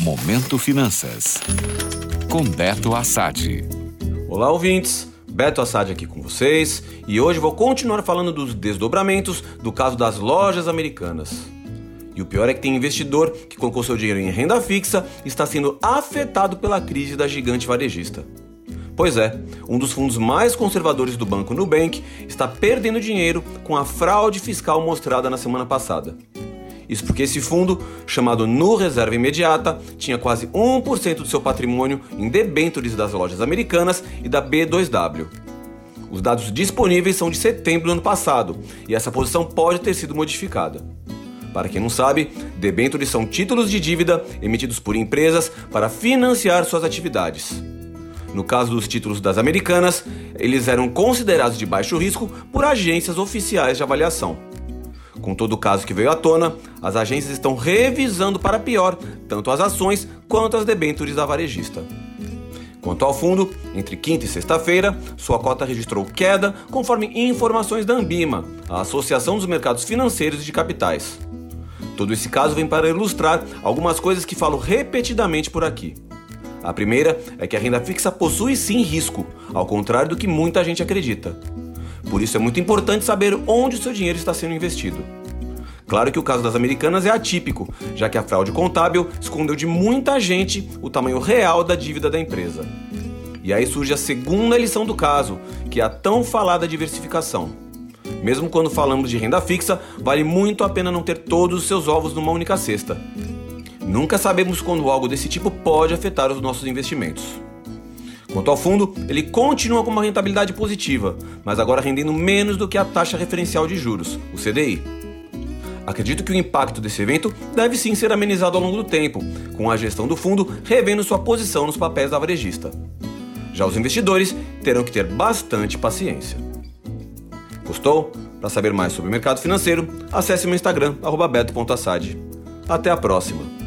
Momento Finanças. Com Beto Assad. Olá, ouvintes. Beto Assad aqui com vocês e hoje vou continuar falando dos desdobramentos do caso das lojas americanas. E o pior é que tem investidor que colocou seu dinheiro em renda fixa e está sendo afetado pela crise da gigante varejista. Pois é, um dos fundos mais conservadores do banco Nubank está perdendo dinheiro com a fraude fiscal mostrada na semana passada. Isso porque esse fundo, chamado Nu Reserva Imediata, tinha quase 1% do seu patrimônio em debêntures das lojas americanas e da B2W. Os dados disponíveis são de setembro do ano passado e essa posição pode ter sido modificada. Para quem não sabe, debêntures são títulos de dívida emitidos por empresas para financiar suas atividades. No caso dos títulos das americanas, eles eram considerados de baixo risco por agências oficiais de avaliação. Com todo o caso que veio à tona, as agências estão revisando para pior tanto as ações quanto as debêntures da varejista. Quanto ao fundo, entre quinta e sexta-feira, sua cota registrou queda conforme informações da Ambima, a Associação dos Mercados Financeiros e de Capitais. Todo esse caso vem para ilustrar algumas coisas que falo repetidamente por aqui. A primeira é que a renda fixa possui sim risco, ao contrário do que muita gente acredita. Por isso é muito importante saber onde o seu dinheiro está sendo investido. Claro que o caso das americanas é atípico, já que a fraude contábil escondeu de muita gente o tamanho real da dívida da empresa. E aí surge a segunda lição do caso, que é a tão falada diversificação. Mesmo quando falamos de renda fixa, vale muito a pena não ter todos os seus ovos numa única cesta. Nunca sabemos quando algo desse tipo pode afetar os nossos investimentos. Quanto ao fundo, ele continua com uma rentabilidade positiva, mas agora rendendo menos do que a taxa referencial de juros, o CDI. Acredito que o impacto desse evento deve sim ser amenizado ao longo do tempo, com a gestão do fundo revendo sua posição nos papéis da varejista. Já os investidores terão que ter bastante paciência. Gostou? Para saber mais sobre o mercado financeiro, acesse meu Instagram, beto.assad. Até a próxima!